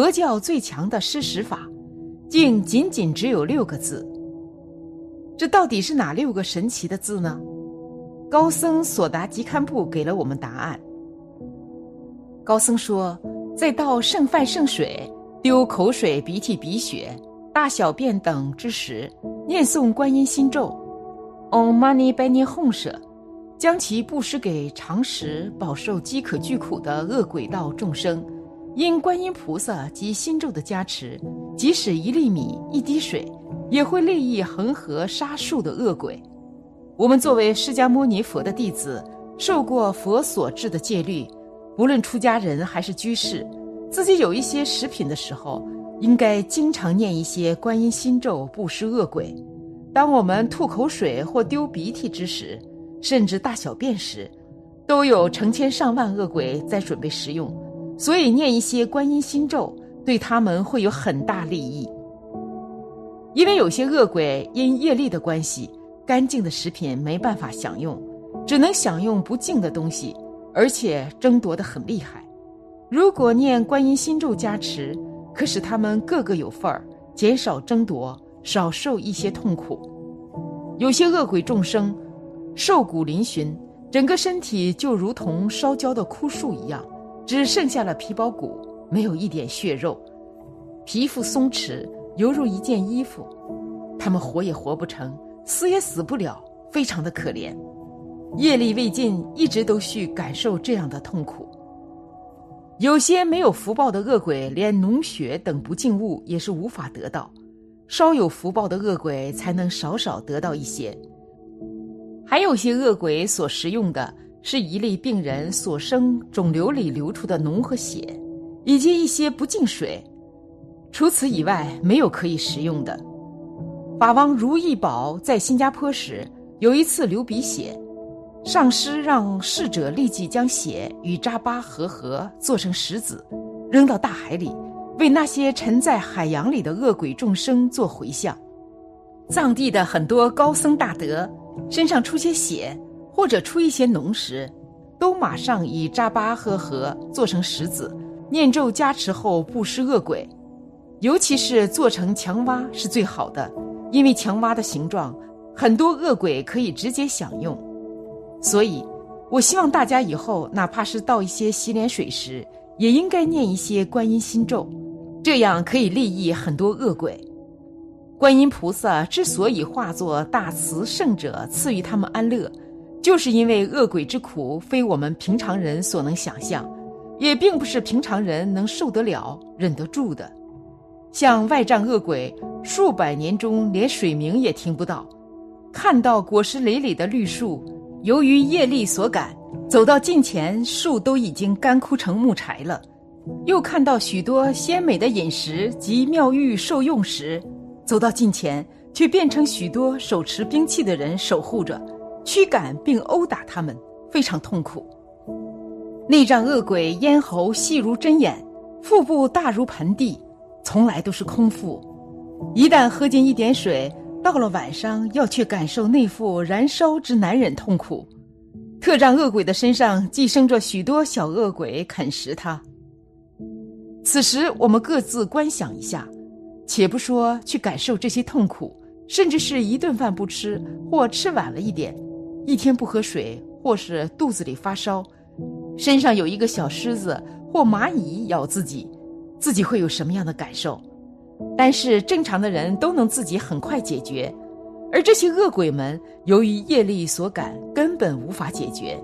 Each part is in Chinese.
佛教最强的施食法，竟仅仅只有六个字。这到底是哪六个神奇的字呢？高僧索达吉堪布给了我们答案。高僧说，在倒剩饭剩水、丢口水、鼻涕、鼻血、大小便等之时，念诵观音心咒，Om Mani p a m e Hum 将其布施给常时饱受饥渴巨苦的恶鬼道众生。因观音菩萨及心咒的加持，即使一粒米、一滴水，也会利益恒河杀树的恶鬼。我们作为释迦牟尼佛的弟子，受过佛所制的戒律，不论出家人还是居士，自己有一些食品的时候，应该经常念一些观音心咒，布施恶鬼。当我们吐口水或丢鼻涕之时，甚至大小便时，都有成千上万恶鬼在准备食用，所以念一些观音心咒，对他们会有很大利益。因为有些恶鬼因业力的关系，干净的食品没办法享用，只能享用不净的东西，而且争夺的很厉害。如果念观音心咒加持，可使他们个个有份儿，减少争夺，少受一些痛苦。有些恶鬼众生。瘦骨嶙峋，整个身体就如同烧焦的枯树一样，只剩下了皮包骨，没有一点血肉，皮肤松弛，犹如一件衣服。他们活也活不成，死也死不了，非常的可怜。业力未尽，一直都需感受这样的痛苦。有些没有福报的恶鬼，连脓血等不净物也是无法得到；稍有福报的恶鬼，才能少少得到一些。还有些恶鬼所食用的是一类病人所生肿瘤里流出的脓和血，以及一些不净水。除此以外，没有可以食用的。法王如意宝在新加坡时，有一次流鼻血，上师让侍者立即将血与扎巴和合做成石子，扔到大海里，为那些沉在海洋里的恶鬼众生做回向。藏地的很多高僧大德。身上出些血，或者出一些农时，都马上以扎巴赫河做成石子，念咒加持后布施恶鬼。尤其是做成强蛙是最好的，因为强蛙的形状，很多恶鬼可以直接享用。所以，我希望大家以后哪怕是倒一些洗脸水时，也应该念一些观音心咒，这样可以利益很多恶鬼。观音菩萨之所以化作大慈圣者赐予他们安乐，就是因为恶鬼之苦非我们平常人所能想象，也并不是平常人能受得了、忍得住的。像外障恶鬼，数百年中连水鸣也听不到；看到果实累累的绿树，由于业力所感，走到近前，树都已经干枯成木柴了；又看到许多鲜美的饮食及妙玉受用时，走到近前，却变成许多手持兵器的人守护着，驱赶并殴打他们，非常痛苦。内障恶鬼咽喉细如针眼，腹部大如盆地，从来都是空腹。一旦喝进一点水，到了晚上要去感受内腹燃烧之难忍痛苦。特障恶鬼的身上寄生着许多小恶鬼，啃食他。此时我们各自观想一下。且不说去感受这些痛苦，甚至是一顿饭不吃，或吃晚了一点，一天不喝水，或是肚子里发烧，身上有一个小虱子或蚂蚁咬自己，自己会有什么样的感受？但是正常的人都能自己很快解决，而这些恶鬼们由于业力所感，根本无法解决。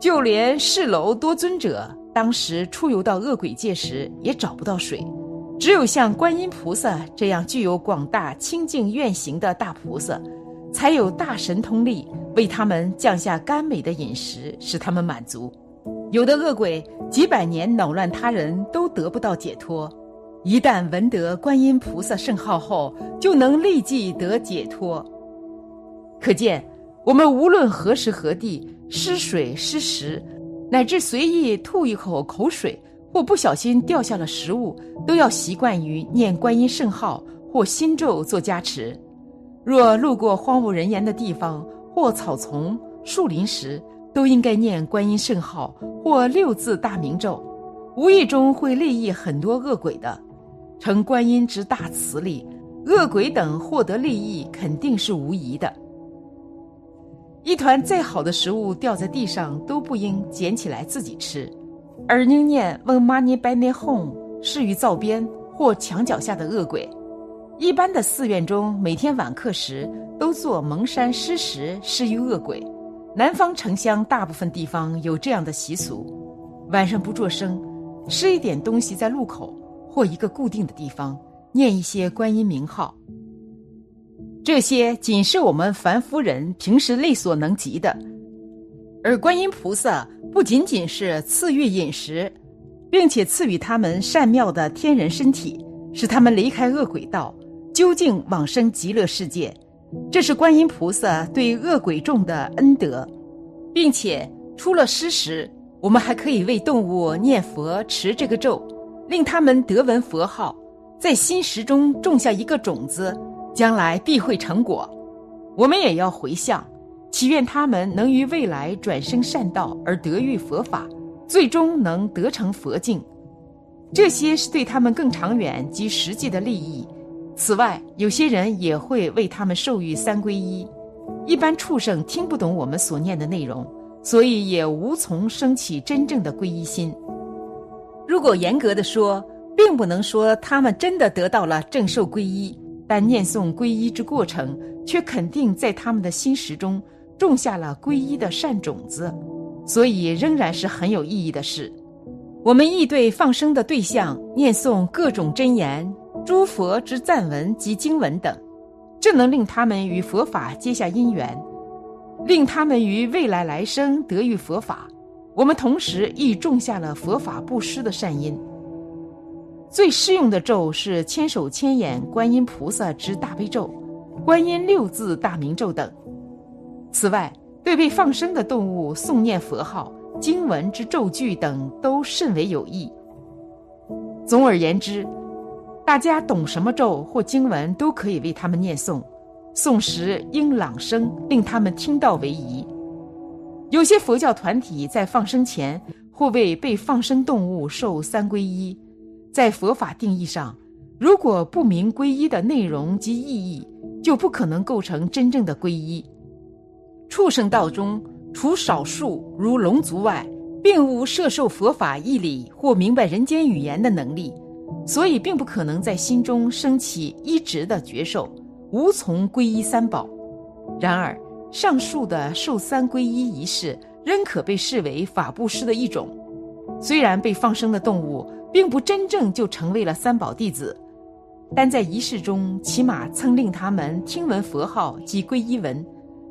就连世楼多尊者当时出游到恶鬼界时，也找不到水。只有像观音菩萨这样具有广大清净愿行的大菩萨，才有大神通力为他们降下甘美的饮食，使他们满足。有的恶鬼几百年恼乱他人，都得不到解脱；一旦闻得观音菩萨圣号后，就能立即得解脱。可见，我们无论何时何地失水失食，乃至随意吐一口口水。或不小心掉下了食物，都要习惯于念观音圣号或心咒做加持。若路过荒无人烟的地方或草丛、树林时，都应该念观音圣号或六字大明咒，无意中会利益很多恶鬼的。成观音之大慈力，恶鬼等获得利益肯定是无疑的。一团再好的食物掉在地上都不应捡起来自己吃，而应念问 money by my home 是于灶边或墙角下的恶鬼。一般的寺院中，每天晚课时都做蒙山施食，施于恶鬼。南方城乡大部分地方有这样的习俗：晚上不作声，施一点东西在路口或一个固定的地方，念一些观音名号。这些仅是我们凡夫人平时力所能及的，而观音菩萨不仅仅是赐予饮食，并且赐予他们善妙的天人身体，使他们离开恶鬼道。究竟往生极乐世界，这是观音菩萨对恶鬼众的恩德，并且出了施时，我们还可以为动物念佛持这个咒，令他们得闻佛号，在心识中种下一个种子，将来必会成果。我们也要回向，祈愿他们能于未来转生善道而得遇佛法，最终能得成佛境。这些是对他们更长远及实际的利益。此外，有些人也会为他们授予三皈依。一般畜生听不懂我们所念的内容，所以也无从升起真正的皈依心。如果严格的说，并不能说他们真的得到了正受皈依，但念诵皈依之过程，却肯定在他们的心识中种下了皈依的善种子，所以仍然是很有意义的事。我们亦对放生的对象念诵各种真言。诸佛之赞文及经文等，这能令他们与佛法结下因缘，令他们于未来来生得遇佛法。我们同时亦种下了佛法布施的善因。最适用的咒是千手千眼观音菩萨之大悲咒、观音六字大明咒等。此外，对被放生的动物诵念佛号、经文之咒句等都甚为有益。总而言之。大家懂什么咒或经文，都可以为他们念诵。诵时应朗声，令他们听到为宜。有些佛教团体在放生前或为被放生动物受三皈依。在佛法定义上，如果不明皈依的内容及意义，就不可能构成真正的皈依。畜生道中，除少数如龙族外，并无摄受佛法义理或明白人间语言的能力。所以，并不可能在心中升起一直的觉受，无从皈依三宝。然而，上述的受三皈依仪式仍可被视为法布施的一种。虽然被放生的动物并不真正就成为了三宝弟子，但在仪式中起码曾令他们听闻佛号及皈依文，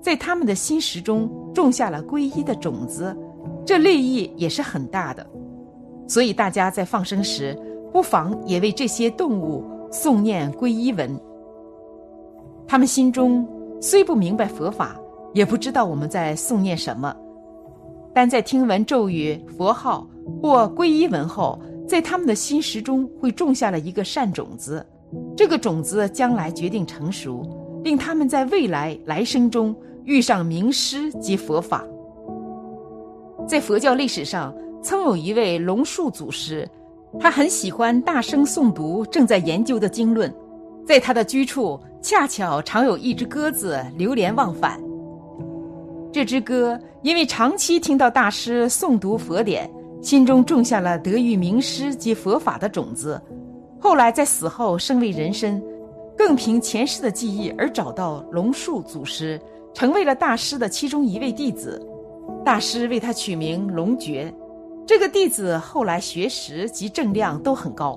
在他们的心识中种下了皈依的种子，这利益也是很大的。所以，大家在放生时。不妨也为这些动物诵念皈依文。他们心中虽不明白佛法，也不知道我们在诵念什么，但在听闻咒语、佛号或皈依文后，在他们的心识中会种下了一个善种子。这个种子将来决定成熟，令他们在未来来生中遇上名师及佛法。在佛教历史上，曾有一位龙树祖师。他很喜欢大声诵读正在研究的经论，在他的居处恰巧常有一只鸽子流连忘返。这只鸽因为长期听到大师诵读佛典，心中种下了得遇名师及佛法的种子。后来在死后升为人身，更凭前世的记忆而找到龙树祖师，成为了大师的其中一位弟子。大师为他取名龙觉。这个弟子后来学识及正量都很高，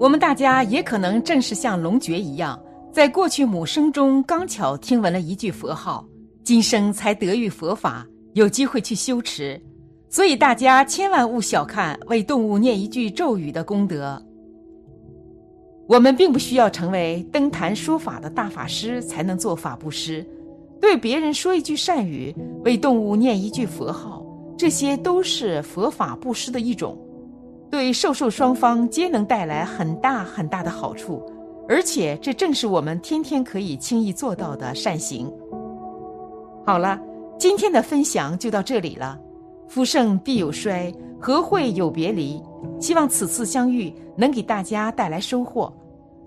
我们大家也可能正是像龙觉一样，在过去母生中刚巧听闻了一句佛号，今生才得遇佛法，有机会去修持。所以大家千万勿小看为动物念一句咒语的功德。我们并不需要成为登坛说法的大法师才能做法布施，对别人说一句善语，为动物念一句佛号。这些都是佛法布施的一种，对受受双方皆能带来很大很大的好处，而且这正是我们天天可以轻易做到的善行。好了，今天的分享就到这里了。夫盛必有衰，和会有别离？希望此次相遇能给大家带来收获。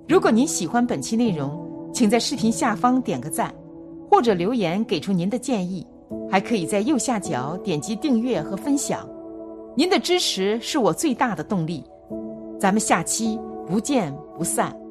如果您喜欢本期内容，请在视频下方点个赞，或者留言给出您的建议。还可以在右下角点击订阅和分享。您的支持是我最大的动力。咱们下期不见不散。